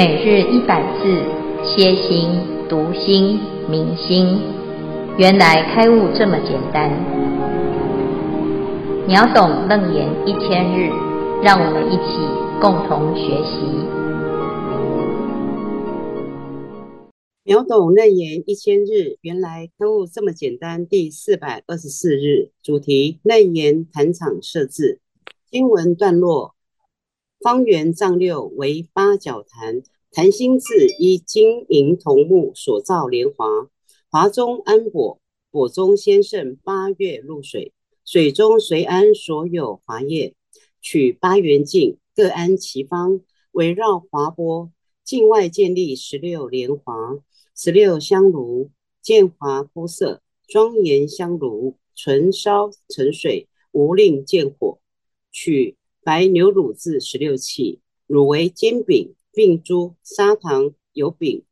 每日一百字，歇心、读心、明心，原来开悟这么简单。秒懂楞严一千日，让我们一起共同学习。秒懂楞严一千日，原来开悟这么简单。第四百二十四日，主题：楞严坛场设置。经文段落。方圆丈六为八角坛，坛心自依金银铜木所造莲华，华中安果，果中先盛八月露水，水中随安所有华叶，取八缘境各安其方，围绕华钵，境外建立十六莲华，十六香炉，见华铺设，庄严香炉，纯烧成水，无令见火，取。白牛乳制十六器，乳为煎饼、并诸砂糖、油饼、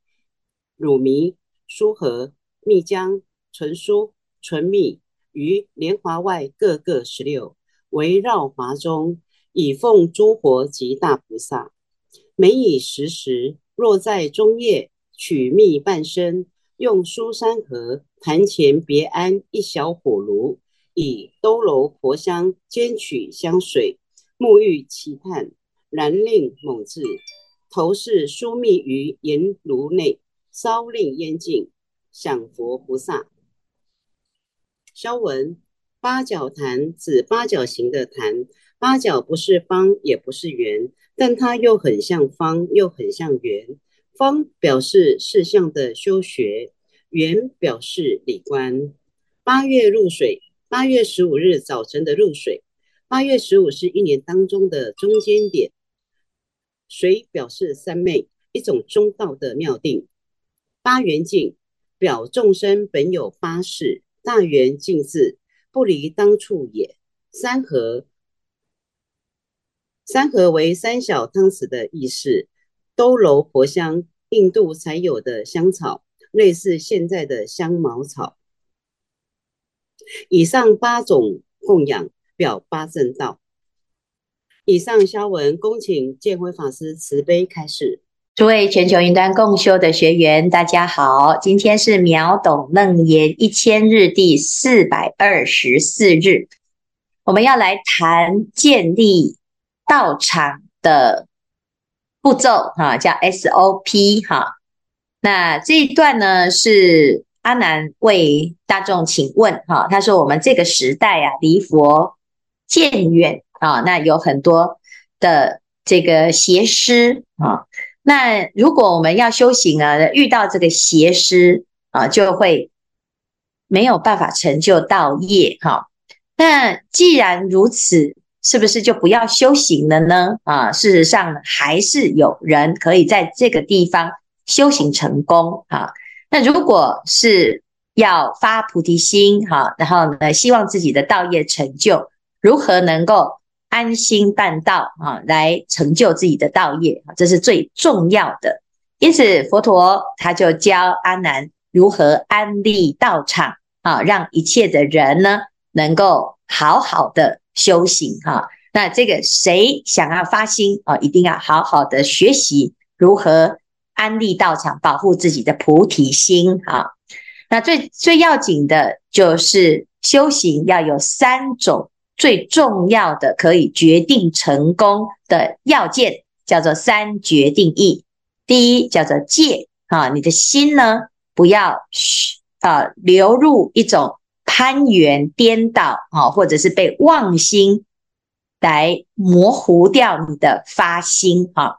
乳糜、酥核、蜜浆、纯酥、纯蜜，于莲华外各各十六，围绕华中，以奉诸佛及大菩萨。每以时时，若在中夜，取蜜半升，用酥三盒，坛前别安一小火炉，以兜鞾婆香煎取香水。沐浴期叹，然令猛至，投释酥蜜于盐炉内，烧令烟尽，享佛菩萨。肖文：八角坛指八角形的坛，八角不是方，也不是圆，但它又很像方，又很像圆。方表示事相的修学，圆表示理观。八月露水，八月十五日早晨的露水。八月十五是一年当中的中间点，水表示三昧，一种中道的妙定。八缘境表众生本有八事，大缘尽自，不离当处也。三合，三合为三小汤匙的意思。兜楼婆香，印度才有的香草，类似现在的香茅草。以上八种供养。表八正道。以上消文，恭请建辉法师慈悲开示。诸位全球云端共修的学员，大家好，今天是秒懂楞严一千日第四百二十四日，我们要来谈建立道场的步骤，哈，叫 SOP，哈。那这一段呢，是阿南为大众请问，哈，他说我们这个时代啊，离佛。渐远啊，那有很多的这个邪师啊。那如果我们要修行啊，遇到这个邪师啊，就会没有办法成就道业哈。那既然如此，是不是就不要修行了呢？啊，事实上还是有人可以在这个地方修行成功啊。那如果是要发菩提心哈，然后呢，希望自己的道业成就。如何能够安心办道啊，来成就自己的道业啊，这是最重要的。因此，佛陀他就教阿难如何安立道场啊，让一切的人呢能够好好的修行哈。那这个谁想要发心啊，一定要好好的学习如何安立道场，保护自己的菩提心啊。那最最要紧的就是修行要有三种。最重要的可以决定成功的要件叫做三决定义。第一叫做戒啊，你的心呢不要啊流入一种攀缘颠倒啊，或者是被妄心来模糊掉你的发心啊，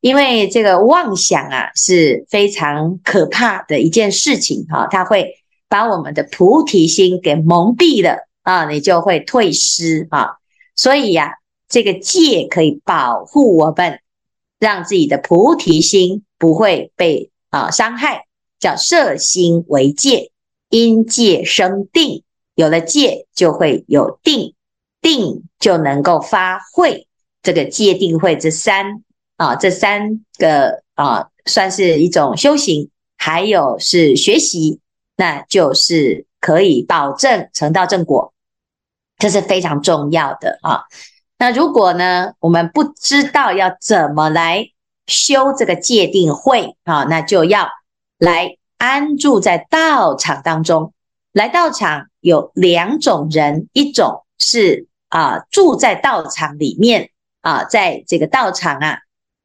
因为这个妄想啊是非常可怕的一件事情哈，它会把我们的菩提心给蒙蔽了。啊，你就会退失啊，所以呀、这个戒可以保护我们，让自己的菩提心不会被啊伤害，叫摄心为戒，因戒生定，有了戒就会有定，定就能够发慧，这个戒定慧这三啊，这三个啊，算是一种修行，还有是学习，那就是。可以保证成道正果，这是非常重要的啊。那如果呢，我们不知道要怎么来修这个戒定慧啊，那就要来安住在道场当中。来道场有两种人，一种是啊住在道场里面啊，在这个道场啊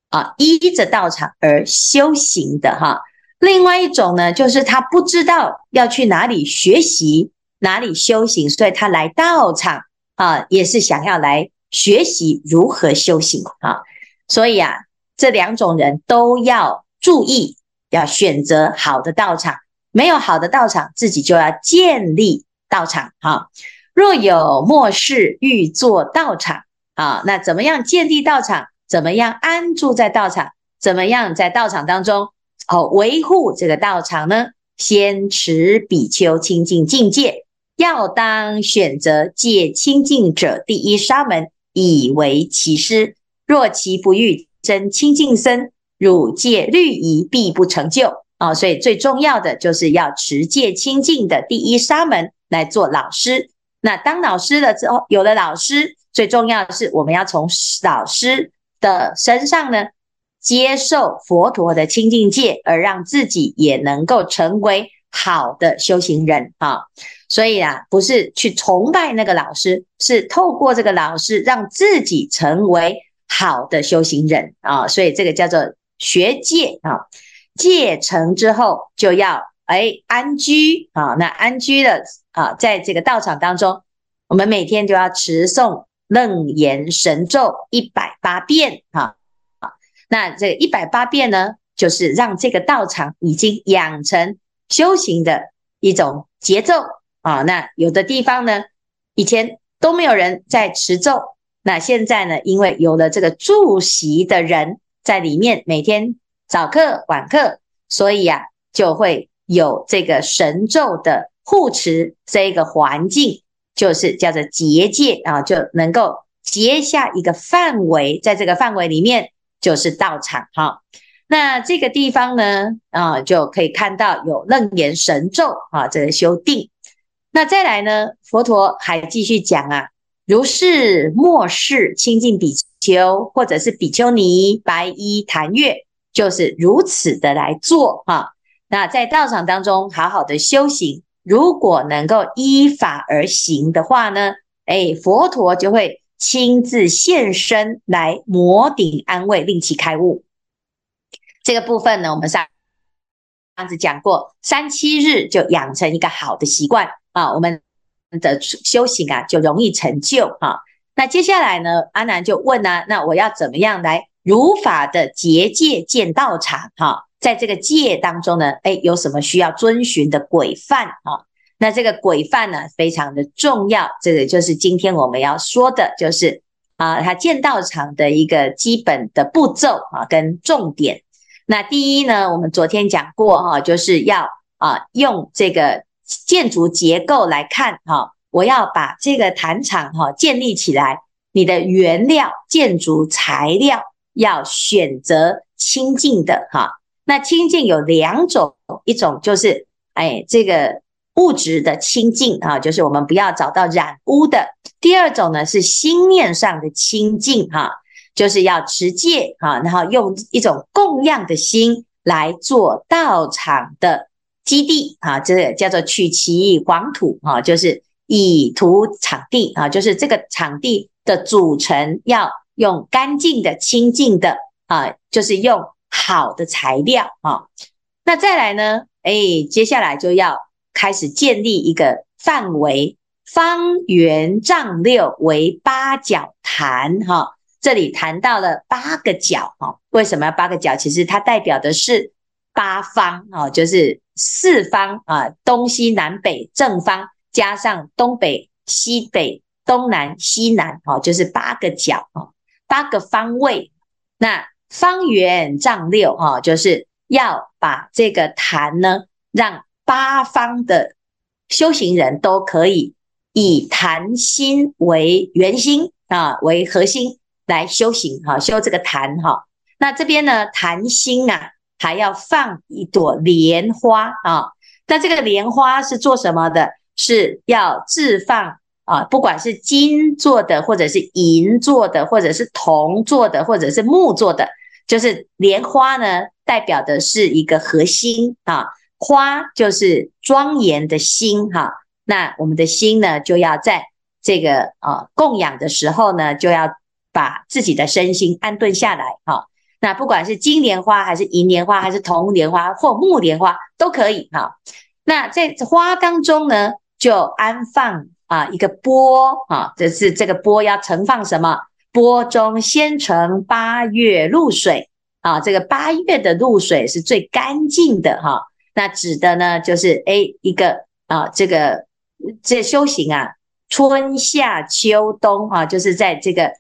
啊依着道场而修行的哈。另外一种呢，就是他不知道要去哪里学习，哪里修行，所以他来道场啊，也是想要来学习如何修行啊。所以啊，这两种人都要注意，要选择好的道场。没有好的道场，自己就要建立道场啊。若有末世欲作道场啊，那怎么样建立道场？怎么样安住在道场？怎么样在道场当中？哦，维护这个道场呢，先持比丘清净境界，要当选择戒清净者第一沙门，以为其师。若其不欲真清净身，汝戒律仪必不成就啊！所以最重要的就是要持戒清净的第一沙门来做老师。那当老师了之后，有了老师，最重要的是我们要从老师的身上呢。接受佛陀的清净戒，而让自己也能够成为好的修行人啊！所以啊，不是去崇拜那个老师，是透过这个老师让自己成为好的修行人啊！所以这个叫做学戒啊。戒成之后，就要哎安居啊。那安居了啊，在这个道场当中，我们每天就要持诵楞严神咒一百八遍啊。那这一百八遍呢，就是让这个道场已经养成修行的一种节奏啊。那有的地方呢，以前都没有人在持咒，那现在呢，因为有了这个住席的人在里面，每天早课晚课，所以啊，就会有这个神咒的护持这一个环境，就是叫做结界啊，就能够结下一个范围，在这个范围里面。就是道场哈，那这个地方呢，啊，就可以看到有楞严神咒啊，这个修定。那再来呢，佛陀还继续讲啊，如是末世清净比丘或者是比丘尼白衣檀月，就是如此的来做哈。那在道场当中好好的修行，如果能够依法而行的话呢，哎，佛陀就会。亲自现身来摩顶安慰，令其开悟。这个部分呢，我们上上次讲过，三七日就养成一个好的习惯啊，我们的修行啊就容易成就啊。那接下来呢，阿南就问呢、那我要怎么样来如法的结界建道场？哈，在这个界当中呢，诶，有什么需要遵循的规范啊？那这个规范呢，非常的重要。这个就是今天我们要说的，就是啊，他建道场的一个基本的步骤啊，跟重点。那第一呢，我们昨天讲过哈，就是要啊，用这个建筑结构来看哈，我要把这个坛场哈建立起来，你的原料、建筑材料要选择清净的哈。那清净有两种，一种就是哎这个。物质的清净啊，就是我们不要找到染污的。第二种呢，是心念上的清净哈，就是要持戒啊，然后用一种供养的心来做道场的基地啊，这叫做取其广土啊，就是以图场地啊，就是这个场地的组成要用干净的、清净的啊，就是用好的材料啊。那再来呢，哎，接下来就要。开始建立一个范围，方圆丈六为八角坛哈。这里谈到了八个角哈，为什么要八个角？其实它代表的是八方啊，就是四方啊，东西南北正方加上东北西北东南西南哈，就是八个角哈，八个方位。那方圆丈六哈，就是要把这个坛呢让。八方的修行人都可以以坛心为圆心啊，为核心来修行哈，修这个坛哈。那这边呢，坛心啊，还要放一朵莲花啊。那这个莲花是做什么的？是要置放啊，不管是金做的，或者是银做的，或者是铜做的，或者是木做的，就是莲花呢，代表的是一个核心啊，花就是庄严的心哈。那我们的心呢，就要在这个啊供养的时候呢，就要把自己的身心安顿下来哈。那不管是金莲花还是银莲花，还是铜莲花或木莲花都可以哈。那在花当中呢，就安放啊一个钵啊，这是这个钵要盛放什么？钵中先盛八月露水啊，这个八月的露水是最干净的哈、那指的呢，就是诶一个啊，这个这修行啊，春夏秋冬啊，就是在这个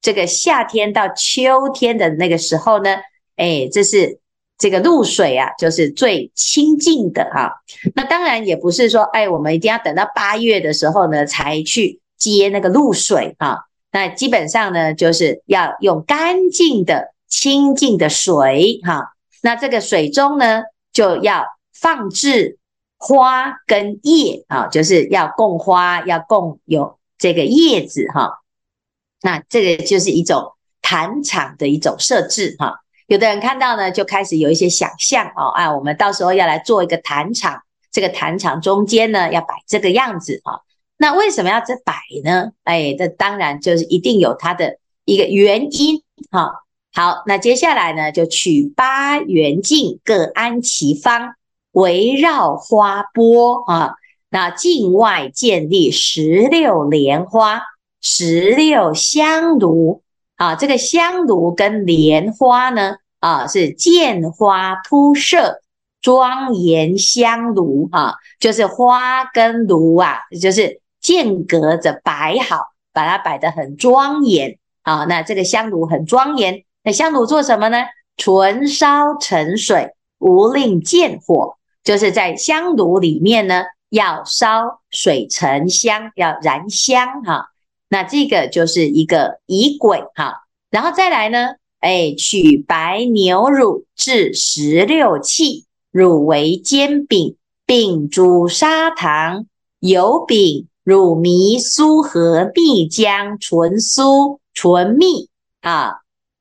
这个夏天到秋天的那个时候呢，诶这是这个露水啊，就是最清净的哈、啊。那当然也不是说，哎，我们一定要等到八月的时候呢，才去接那个露水啊。那基本上呢，就是要用干净的、清净的水哈。那这个水中呢，就要放置花跟叶啊，就是要供花，要供有这个叶子哈。那这个就是一种坛场的一种设置哈。有的人看到呢，就开始有一些想象哦，啊，我们到时候要来做一个坛场，这个坛场中间呢，要摆这个样子啊。那为什么要这摆呢？哎，这当然就是一定有它的一个原因哈。好，那接下来呢，就取八圆镜各安其方，围绕花钵啊。那境外建立十六莲花、十六香炉啊。这个香炉跟莲花呢啊，是见花铺设庄严香炉啊，就是花跟炉啊，就是。间隔着摆好，把它摆得很庄严啊。那这个香炉很庄严，那香炉做什么呢？纯烧沉水，无令见火，就是在香炉里面呢，要烧水沉香，要燃香哈、啊。那这个就是一个仪轨哈。然后再来呢，哎，取白牛乳制十六器，乳为煎饼，并诸砂糖油饼。乳糜酥和蜜浆纯酥纯蜜啊，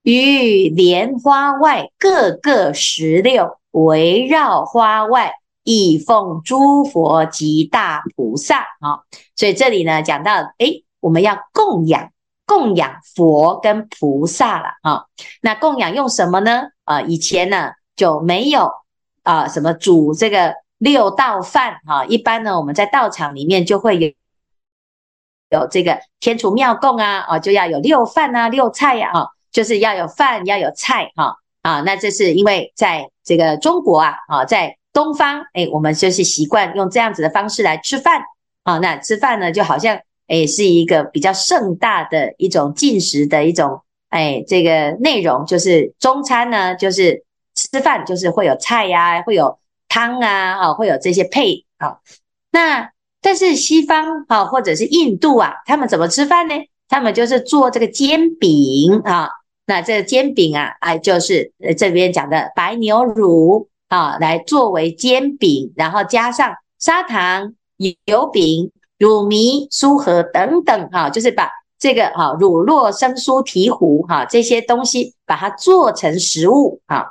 于莲花外各个石榴，围绕花外以奉诸佛及大菩萨啊。所以这里呢讲到，诶，我们要供养供养佛跟菩萨了啊。那供养用什么呢？啊，以前呢就没有啊什么煮这个六道饭啊。一般呢我们在道场里面就会有。有这个天厨庙供啊，哦，就要有六饭啊，六菜呀，啊，就是要有饭，要有菜，哈，啊，那这是因为在这个中国啊，啊，在东方，哎，我们就是习惯用这样子的方式来吃饭，啊，那吃饭呢，就好像也是一个比较盛大的一种进食的一种，哎，这个内容就是中餐呢，就是吃饭就是会有菜呀，会有汤啊，啊，会有这些配，啊，那。但是西方啊，或者是印度啊，他们怎么吃饭呢？他们就是做这个煎饼啊。那这个煎饼啊，哎，就是这边讲的白牛乳啊，来作为煎饼，然后加上砂糖、油饼、乳糜、酥和等等哈，就是把这个哈乳酪、生酥、醍醐哈这些东西，把它做成食物啊。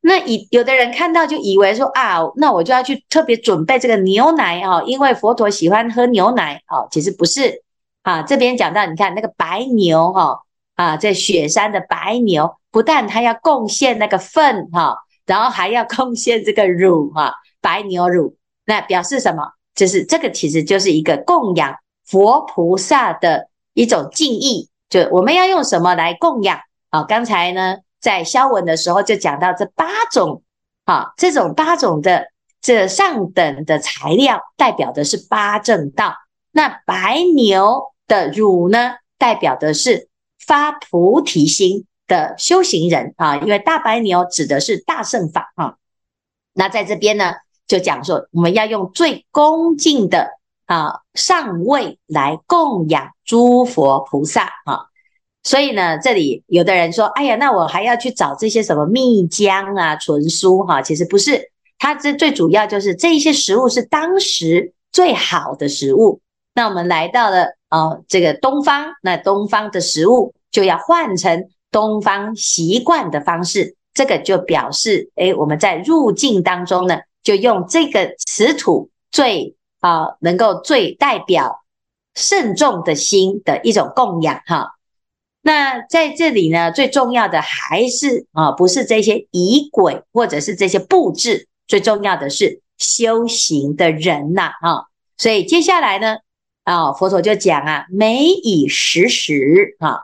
那以有的人看到就以为说啊，那我就要去特别准备这个牛奶啊，因为佛陀喜欢喝牛奶啊。其实不是啊，这边讲到你看那个白牛哈啊，在雪山的白牛，不但它要贡献那个粪哈，然后还要贡献这个乳哈，白牛乳，那表示什么？就是这个其实就是一个供养佛菩萨的一种敬意，就我们要用什么来供养啊？刚才呢？在消文的时候就讲到这八种，啊，这种八种的这上等的材料，代表的是八正道。那白牛的乳呢，代表的是发菩提心的修行人啊，因为大白牛指的是大乘法啊。那在这边呢，就讲说我们要用最恭敬的啊上位来供养诸佛菩萨啊。所以呢，这里有的人说：“哎呀，那我还要去找这些什么蜜浆啊、纯酥哈？”其实不是，它这最主要就是这一些食物是当时最好的食物。那我们来到了啊、这个东方，那东方的食物就要换成东方习惯的方式，这个就表示，哎，我们在入境当中呢，就用这个此土最啊，能够最代表慎重的心的一种供养哈。那在这里呢，最重要的还是啊，不是这些仪轨或者是这些布置，最重要的是修行的人呐啊。所以接下来呢，啊，佛陀就讲啊，每以时时啊，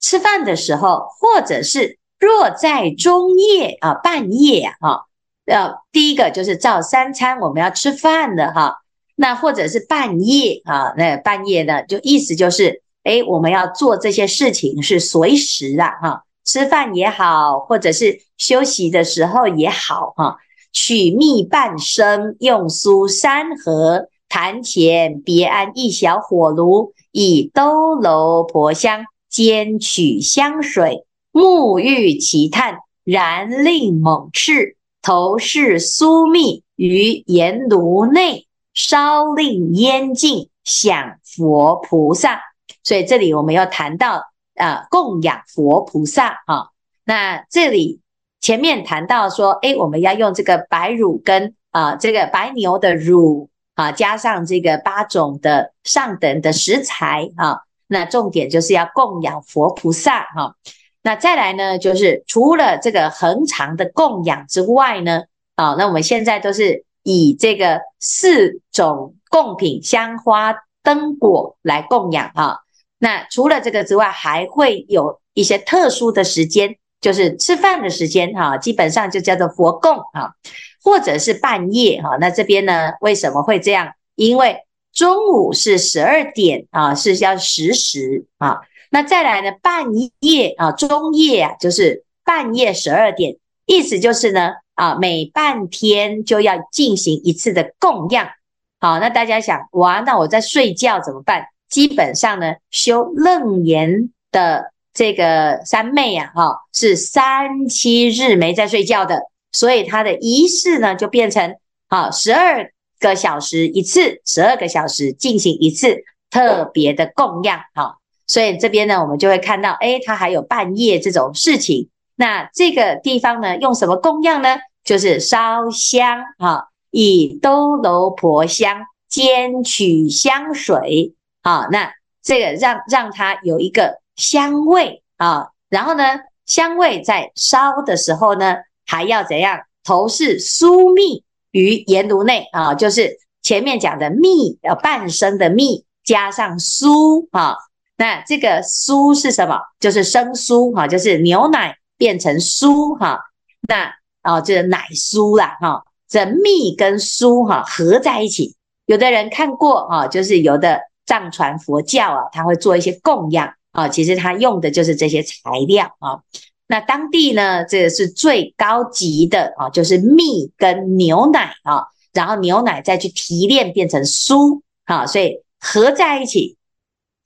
吃饭的时候，或者是若在中夜啊，半夜啊，呃，第一个就是照三餐我们要吃饭的哈，那或者是半夜啊，那半夜呢，就意思就是。哎，我们要做这些事情是随时的，哈，吃饭也好，或者是休息的时候也好，哈，取蜜半升，用酥三合，坛前别安一小火炉，以兜驴婆香煎取香水，沐浴其炭，燃令猛炽，头饰酥蜜于盐炉内，烧令烟尽，享佛菩萨。所以这里我们要谈到啊，供养佛菩萨啊。那这里前面谈到说，哎，我们要用这个白乳跟啊，这个白牛的乳啊，加上这个八种的上等的食材啊。那重点就是要供养佛菩萨哈。那再来呢，就是除了这个恒常的供养之外呢，啊，那我们现在都是以这个四种供品香花灯果来供养啊。那除了这个之外，还会有一些特殊的时间，就是吃饭的时间哈，基本上就叫做佛供哈，或者是半夜哈。那这边呢，为什么会这样？因为中午是十二点啊，是要十时啊。那再来呢，半夜啊，中夜啊，就是半夜十二点，意思就是呢啊，每半天就要进行一次的供养。好，那大家想，哇，那我在睡觉怎么办？基本上呢，修楞严的这个三昧啊，哈，是三七日没在睡觉的，所以他的仪式呢，就变成好，十二个小时一次，十二个小时进行一次特别的供养，哈，所以这边呢，我们就会看到，诶，它还有半夜这种事情。那这个地方呢，用什么供养呢？就是烧香，哈，以兜驴婆香煎取香水。啊，那这个让让它有一个香味啊，然后呢，香味在烧的时候呢，还要怎样？投释酥蜜于盐炉内啊，就是前面讲的蜜，呃半生的蜜加上酥啊。那这个酥是什么？就是生酥哈，就是牛奶变成酥哈。那啊，就是奶酥啦哈。这蜜跟酥哈合在一起，有的人看过啊，就是有的。藏传佛教啊，他会做一些供养啊，其实他用的就是这些材料啊。那当地呢，这个是最高级的啊，就是蜜跟牛奶啊，然后牛奶再去提炼变成酥啊，所以合在一起，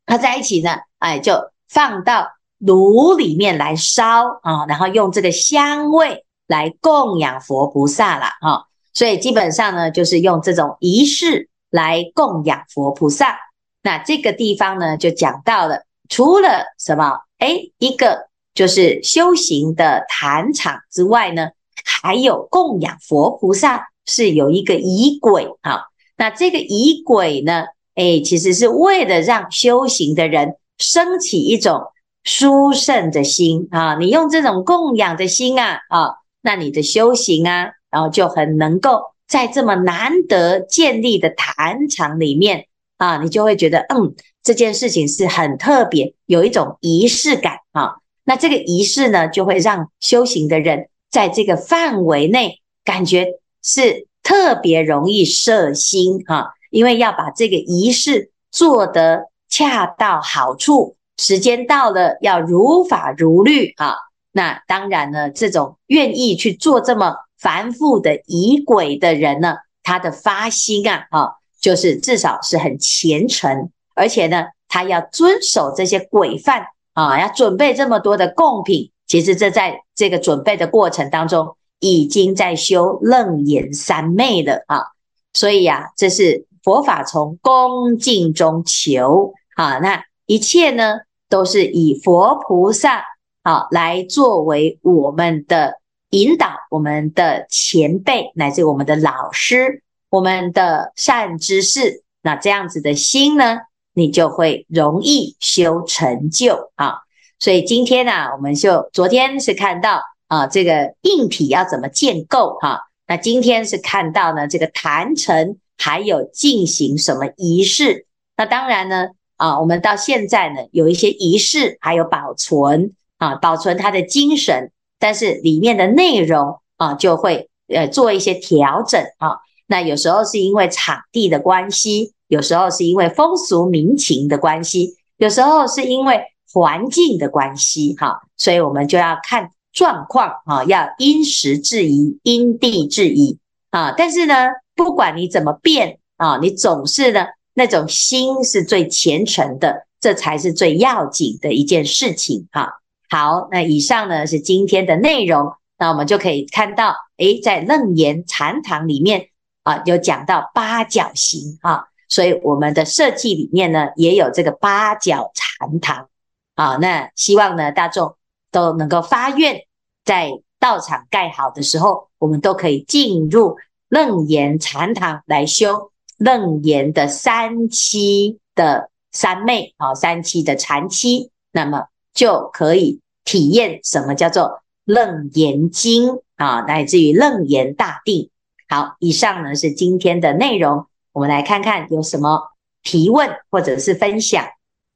合在一起呢，哎，就放到炉里面来烧啊，然后用这个香味来供养佛菩萨了啊。所以基本上呢，就是用这种仪式来供养佛菩萨。那这个地方呢，就讲到了，除了什么？哎，一个就是修行的坛场之外呢，还有供养佛菩萨是有一个仪轨啊。那这个仪轨呢，哎，其实是为了让修行的人升起一种殊胜的心啊。你用这种供养的心啊，啊，那你的修行啊，然后就很能够在这么难得建立的坛场里面。啊，你就会觉得，嗯，这件事情是很特别，有一种仪式感啊。那这个仪式呢，就会让修行的人在这个范围内感觉是特别容易摄心啊，因为要把这个仪式做得恰到好处，时间到了要如法如律啊。那当然呢，这种愿意去做这么繁复的仪轨的人呢，他的发心啊，啊。就是至少是很虔诚，而且呢，他要遵守这些规范啊，要准备这么多的供品。其实这在这个准备的过程当中，已经在修楞严三昧了啊。所以呀、啊，这是佛法从恭敬中求啊。那一切呢，都是以佛菩萨啊，来作为我们的引导，我们的前辈乃至我们的老师，我们的善知识，那这样子的心呢，你就会容易修成就啊。所以今天呢、啊，我们就昨天是看到啊，这个硬体要怎么建构哈、那今天是看到呢，这个坛城还有进行什么仪式。那当然呢，啊，我们到现在呢，有一些仪式还有保存啊，保存它的精神，但是里面的内容啊，就会呃做一些调整啊。那有时候是因为场地的关系，有时候是因为风俗民情的关系，有时候是因为。环境的关系，哈，所以我们就要看状况，啊，要因时制宜，因地制宜，啊，但是呢，不管你怎么变，啊，你总是呢，那种心是最虔诚的，这才是最要紧的一件事情，哈。好，那以上呢是今天的内容，那我们就可以看到，诶，在楞严禅堂里面，啊，有讲到八角形，哈，所以我们的设计里面呢，也有这个八角禅堂。啊，那希望呢，大众都能够发愿，在道场盖好的时候，我们都可以进入楞严禅堂来修楞严的三七的三昧，啊，三七的禅期，那么就可以体验什么叫做楞严经啊，乃至于楞严大定。好，以上呢是今天的内容，我们来看看有什么提问或者是分享。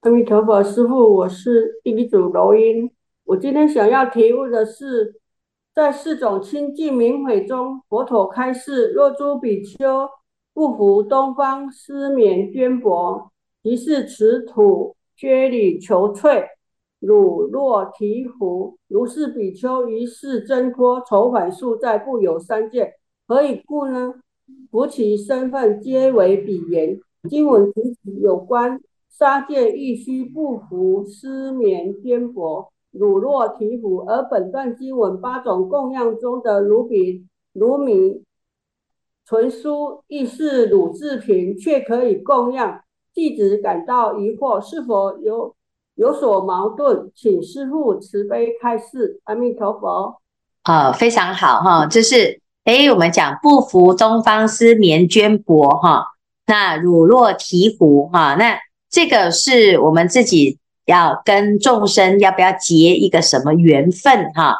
阿弥陀佛，师父，我是第一组柔音。我今天想要提问的是，在四种清净明慧中，佛陀开示：若诸比丘不服东方施冕绢钵，即是持土撅履求秽，汝若提服，如是比丘于世挣脱愁烦数载，不有三界，何以故呢？夫其身份皆为比言。经文提及有关。杀戒亦须不服施冕绢钵，汝若提服，而本段经文八种供养中的汝比、汝米、存酥亦是汝自贫，却可以供养，弟子感到疑惑，是否有有所矛盾？请师父慈悲开示。阿弥陀佛。啊、非常好哈，这是诶，我们讲不服东方施冕绢帛哈，那汝若提服哈，那。这个是我们自己要跟众生要不要结一个什么缘分哈？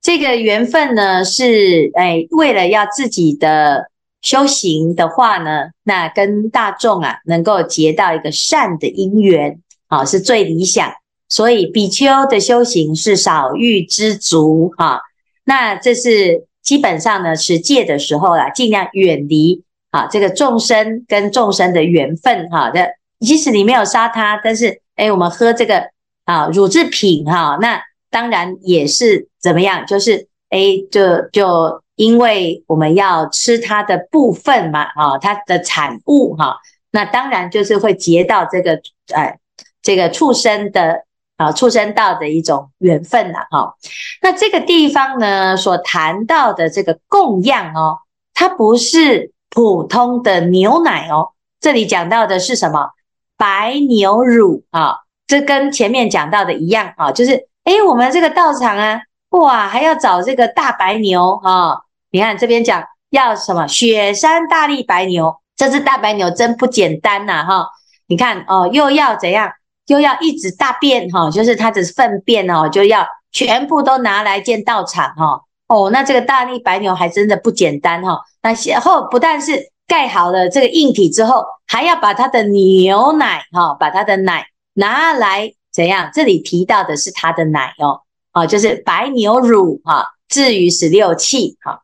这个缘分呢是哎，为了要自己的修行的话呢，那跟大众啊能够结到一个善的因缘啊，是最理想。所以比丘的修行是少欲知足哈。那这是基本上呢持戒的时候啦，尽量远离啊这个众生跟众生的缘分哈的。即使你没有杀他，但是哎，我们喝这个啊乳制品哈，那当然也是怎么样？就是哎，就就因为我们要吃它的部分嘛，啊，它的产物哈，那当然就是会结到这个哎这个畜生的啊畜生道的一种缘分了哈。那这个地方呢，所谈到的这个供养哦，它不是普通的牛奶哦，这里讲到的是什么？白牛乳啊，这跟前面讲到的一样啊，就是诶，我们这个道场啊，哇，还要找这个大白牛啊。你看这边讲要什么？雪山大力白牛，这只大白牛真不简单呐哈。你看哦，又要怎样？又要一直大便哈，就是它的粪便哦，就要全部都拿来建道场哈。哦，那这个大力白牛还真的不简单哈。那然后不但是。盖好了这个硬体之后，还要把它的牛奶哈，把它的奶拿来怎样？这里提到的是它的奶哦，哦，就是白牛乳哈，至于十六气哈。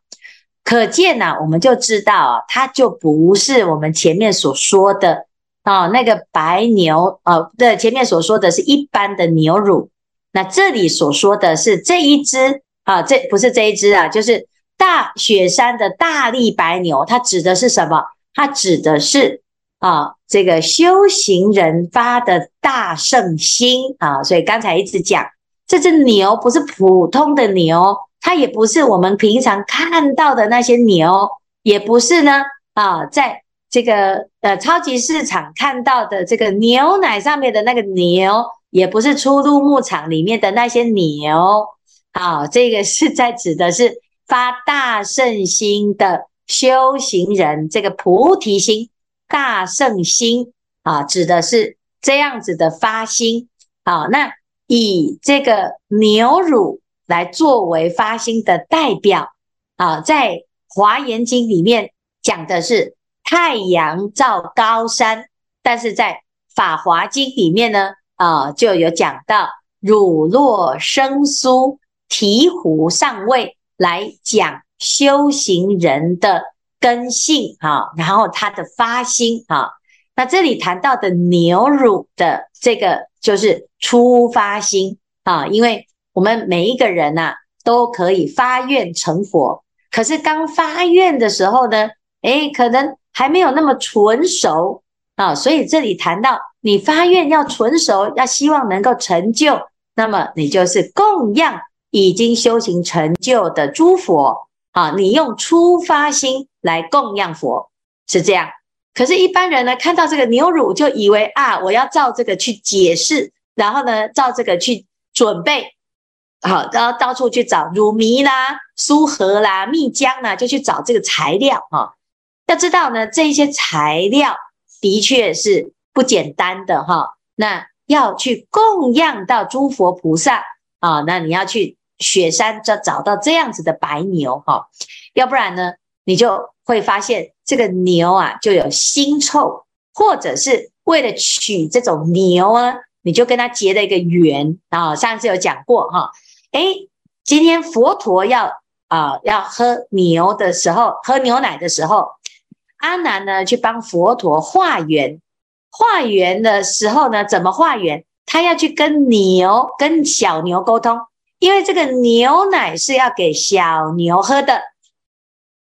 可见呐，我们就知道啊，它就不是我们前面所说的啊那个白牛哦，对，前面所说的是一般的牛乳。那这里所说的是这一只啊，这不是这一只啊，就是。大雪山的大力白牛，它指的是什么？它指的是啊，这个修行人发的大圣心啊。所以刚才一直讲，这只牛不是普通的牛，它也不是我们平常看到的那些牛，也不是呢啊，在这个呃超级市场看到的这个牛奶上面的那个牛，也不是出入牧场里面的那些牛，啊，这个是在指的是发大圣心的修行人，这个菩提心、大圣心啊，指的是这样子的发心。好，那以这个牛乳来作为发心的代表啊，在华严经里面讲的是太阳照高山，但是在法华经里面呢，啊，就有讲到乳酪生酥，醍醐上味，来讲修行人的根性啊，然后他的发心啊。那这里谈到的牛乳的这个就是初发心啊，因为我们每一个人呐、啊、都可以发愿成佛，可是刚发愿的时候呢，诶，可能还没有那么纯熟啊，所以这里谈到你发愿要纯熟，要希望能够成就，那么你就是供养已经修行成就的诸佛啊，你用初发心来供养佛，是这样。可是，一般人呢，看到这个牛乳，就以为啊，我要照这个去解释，然后呢，照这个去准备，好，然后到处去找乳糜啦、酥核啦、蜜浆啦，就去找这个材料哈。要知道呢，这些材料的确是不简单的哈。那要去供养到诸佛菩萨啊，那你要去雪山找找到这样子的白牛哈，要不然呢，你就会发现这个牛啊，就有腥臭，或者是为了取这种牛啊，你就跟他结了一个缘啊。上次有讲过哈，诶，今天佛陀要啊要喝牛的时候，喝牛奶的时候，阿难呢去帮佛陀化缘，化缘的时候呢，怎么化缘？他要去跟牛跟小牛沟通，因为这个牛奶是要给小牛喝的。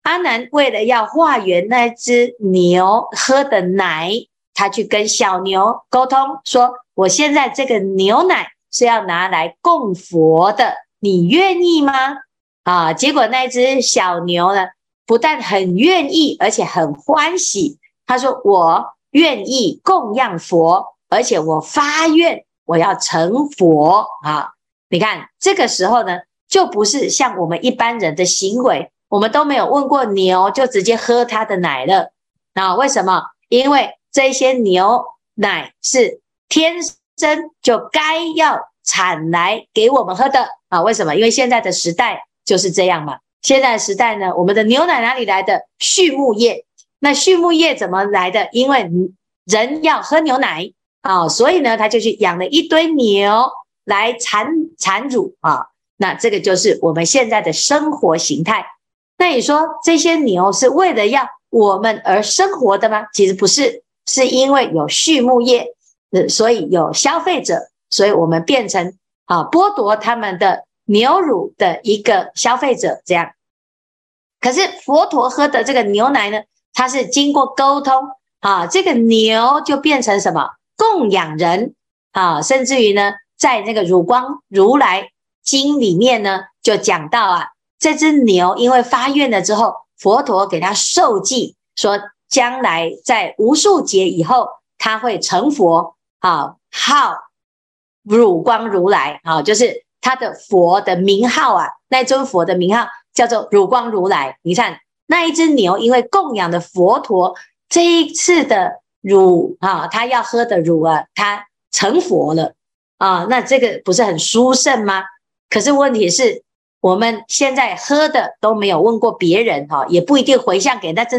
阿南为了要化缘那只牛喝的奶，他去跟小牛沟通说：“我现在这个牛奶是要拿来供佛的，你愿意吗？”啊，结果那只小牛呢，不但很愿意，而且很欢喜。他说：“我愿意供养佛，而且我发愿我要成佛。”啊，你看这个时候呢，就不是像我们一般人的行为。我们都没有问过牛，就直接喝它的奶了。那为什么？因为这些牛奶是天生就该要产来给我们喝的啊？为什么？因为现在的时代就是这样嘛。现在的时代呢，我们的牛奶哪里来的？畜牧业。那畜牧业怎么来的？因为人要喝牛奶啊，所以呢，他就去养了一堆牛来产产乳啊。那这个就是我们现在的生活形态。那你说这些牛是为了要我们而生活的吗？其实不是，是因为有畜牧业，呃，所以有消费者，所以我们变成啊剥夺他们的牛乳的一个消费者这样。可是佛陀喝的这个牛奶呢，它是经过沟通啊，这个牛就变成什么供养人啊，甚至于呢，在那个《乳光如来经》里面呢，就讲到啊。这只牛因为发愿了之后，佛陀给他授记，说将来在无数劫以后，他会成佛，啊，号乳光如来，啊，就是他的佛的名号啊，那尊佛的名号叫做乳光如来。你看那一只牛，因为供养的佛陀这一次的乳啊，他要喝的乳啊，他成佛了啊，那这个不是很殊胜吗？可是问题是。我们现在喝的都没有问过别人哈，也不一定回向给那只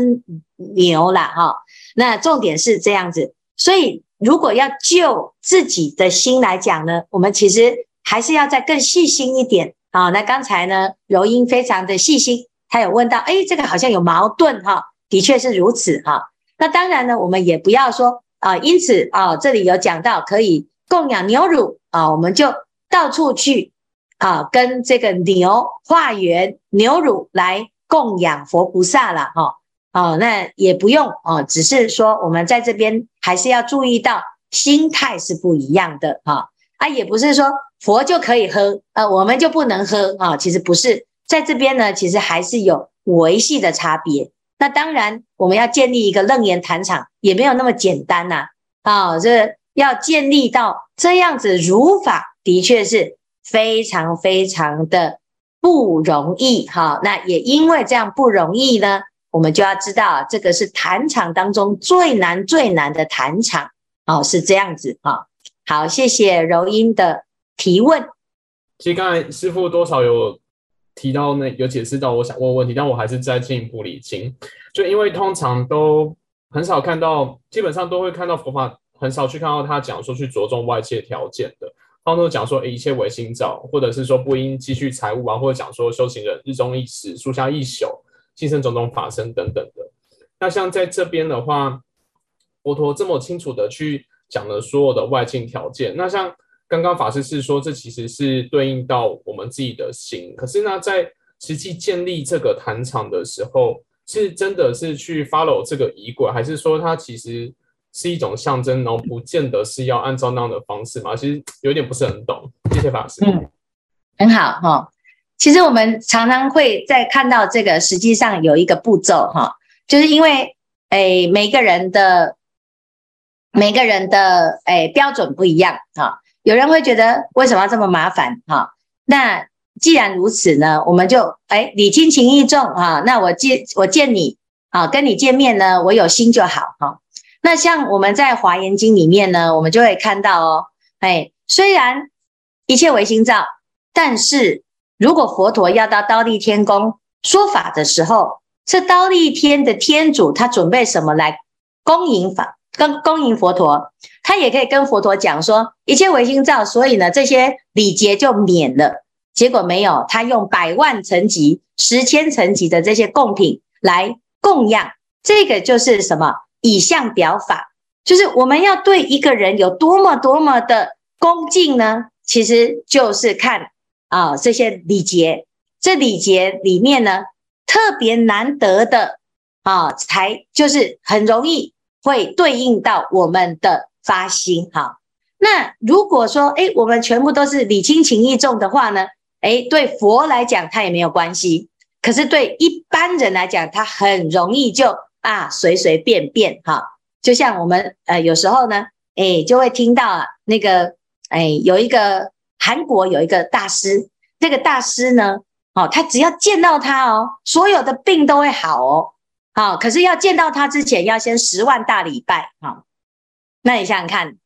牛了哈。那重点是这样子，所以如果要就自己的心来讲呢，我们其实还是要再更细心一点啊。那刚才呢，柔音非常的细心，他有问到，哎，这个好像有矛盾哈，的确是如此哈。那当然呢，我们也不要说啊，因此啊，这里有讲到可以供养牛乳啊，我们就到处去。啊，跟这个牛化缘，牛乳来供养佛菩萨了哈。哦，那也不用哦，只是说我们在这边还是要注意到心态是不一样的哈。啊，也不是说佛就可以喝，呃，我们就不能喝啊。其实不是，在这边呢，其实还是有维系的差别。那当然，我们要建立一个楞严坛场，也没有那么简单呐。啊，这要建立到这样子如法，的确是非常非常的不容易哈。那也因为这样不容易呢，我们就要知道，这个是坛场当中最难最难的坛场哦，是这样子哈。好，谢谢柔音的提问。其实刚才师傅多少有提到那有解释到我想问问题，但我还是再进一步理清。就因为通常都很少看到，基本上都会看到佛法。很少去看到他讲说去着重外界条件的，他们都讲说一切唯心造，或者是说不应积蓄财物啊，或者讲说修行人日中一时，树下一宿，牺牲种种法身等等的。那像在这边的话，佛陀这么清楚的去讲了所有的外境条件。那像刚刚法师是说，这其实是对应到我们自己的心。可是呢，在实际建立这个坛场的时候，是真的是去 follow 这个仪轨，还是说它其实？是一种象征，然后不见得是要按照那样的方式嘛。其实有点不是很懂。谢谢法师。嗯，很好哈。其实我们常常会在看到这个，实际上有一个步骤哈，就是因为诶每个人的每个人的诶标准不一样哈。有人会觉得为什么要这么麻烦哈？那既然如此呢，我们就诶礼轻情意重哈。那我见我见你啊，跟你见面呢，我有心就好哈。那像我们在《华严经》里面呢，我们就会看到哦，哎，虽然一切唯心造，但是如果佛陀要到忉利天宫说法的时候，这忉利天的天主他准备什么来恭迎法，跟恭迎佛陀，他也可以跟佛陀讲说一切唯心造，所以呢这些礼节就免了。结果没有，他用百万层级、十千层级的这些贡品来供养，这个就是什么？以相表法，就是我们要对一个人有多么多么的恭敬呢？其实就是看啊这些礼节，这礼节里面呢特别难得的啊，才就是很容易会对应到我们的发心哈。那如果说哎，我们全部都是礼轻情意重的话呢，哎，对佛来讲他也没有关系，可是对一般人来讲，他很容易就。啊，随随便便哈，就像我们呃有时候呢，哎，就会听到啊那个哎有一个韩国有一个大师，那个大师呢，哦，他只要见到他哦，所有的病都会好哦，好，可是要见到他之前要先十万大礼拜哈。那你想想看，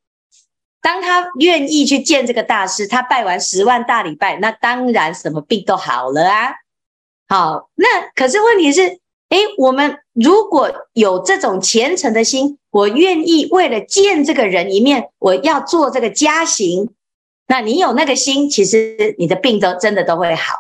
当他愿意去见这个大师，他拜完十万大礼拜，那当然什么病都好了啊。好，那可是问题是。诶，我们如果有这种虔诚的心，我愿意为了见这个人一面，我要做这个加行。那你有那个心，其实你的病都真的都会好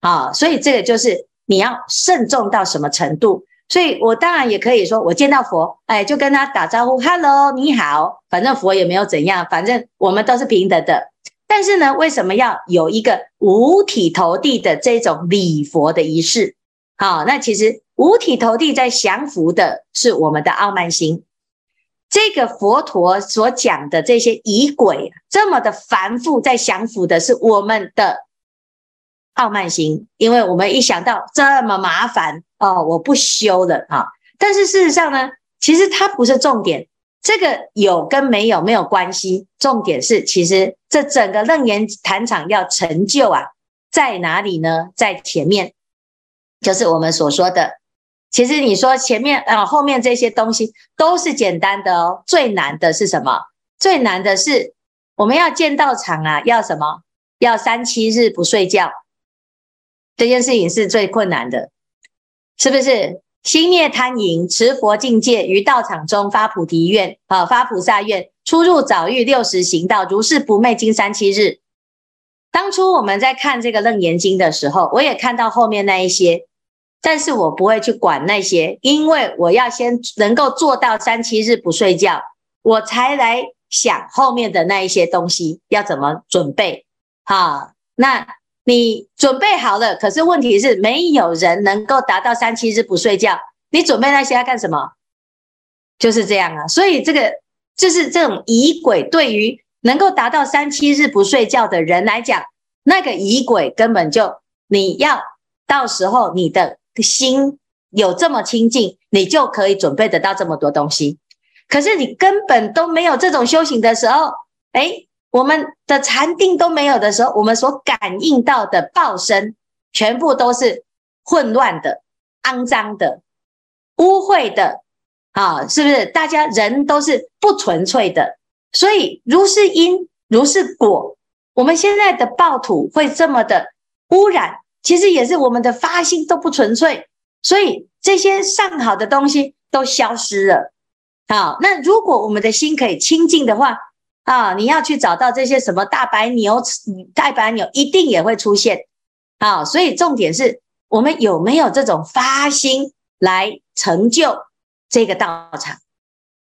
啊。所以这个就是你要慎重到什么程度。所以我当然也可以说，我见到佛，哎，就跟他打招呼，Hello，你好。反正佛也没有怎样，反正我们都是平等的。但是呢，为什么要有一个五体投地的这种礼佛的仪式？好，那其实。五体投地在降伏的是我们的傲慢心，这个佛陀所讲的这些仪轨这么的繁复，在降伏的是我们的傲慢心，因为我们一想到这么麻烦哦，我不修了啊。但是事实上呢，其实它不是重点，这个有跟没有没有关系，重点是其实这整个楞严坛场要成就啊，在哪里呢？在前面，就是我们所说的。其实你说前面啊，后面这些东西都是简单的哦，最难的是什么？最难的是我们要建道场啊，要什么？要三七日不睡觉，这件事情是最困难的，是不是？心灭贪淫，持佛境界，于道场中发菩提愿啊，发菩萨愿，出入早愈六时行道，如是不昧经三七日。当初我们在看这个楞严经的时候，我也看到后面那一些。但是我不会去管那些，因为我要先能够做到三七日不睡觉，我才来想后面的那一些东西要怎么准备。好，那你准备好了，可是问题是没有人能够达到三七日不睡觉，你准备那些要干什么？就是这样啊。所以这个就是这种仪轨，对于能够达到三七日不睡觉的人来讲，那个仪轨根本就你要到时候你的。心有这么清净，你就可以准备得到这么多东西。可是你根本都没有这种修行的时候，哎，我们的禅定都没有的时候，我们所感应到的报身，全部都是混乱的、肮脏的、污秽的，啊，是不是？大家人都是不纯粹的，所以如是因，如是果。我们现在的报土会这么的污染，其实也是我们的发心都不纯粹，所以这些上好的东西都消失了。好，那如果我们的心可以清净的话，啊，你要去找到这些什么大白牛、大白牛，一定也会出现。好，所以重点是我们有没有这种发心来成就这个道场？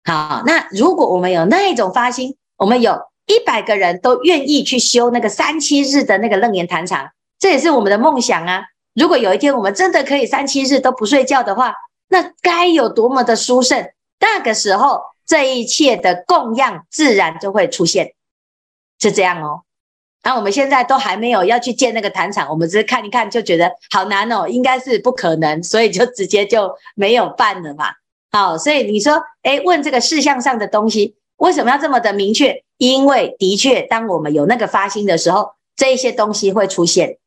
好，那如果我们有那一种发心，我们有。一百个人都愿意去修那个三七日的那个楞严坛场，这也是我们的梦想啊！如果有一天我们真的可以三七日都不睡觉的话，那该有多么的殊胜！那个时候，这一切的供养自然就会出现，是这样哦。那我们现在都还没有要去建那个坛场，我们只是看一看就觉得好难哦，应该是不可能，所以就直接就没有办了嘛。好，所以你说，哎，问这个事项上的东西。为什么要这么的明确？因为的确，当我们有那个发心的时候，这一些东西会出现。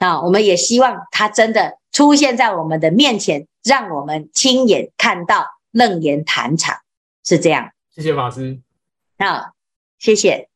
啊，我们也希望他真的出现在我们的面前，让我们亲眼看到楞严坛场是这样。谢谢法师。好，谢谢。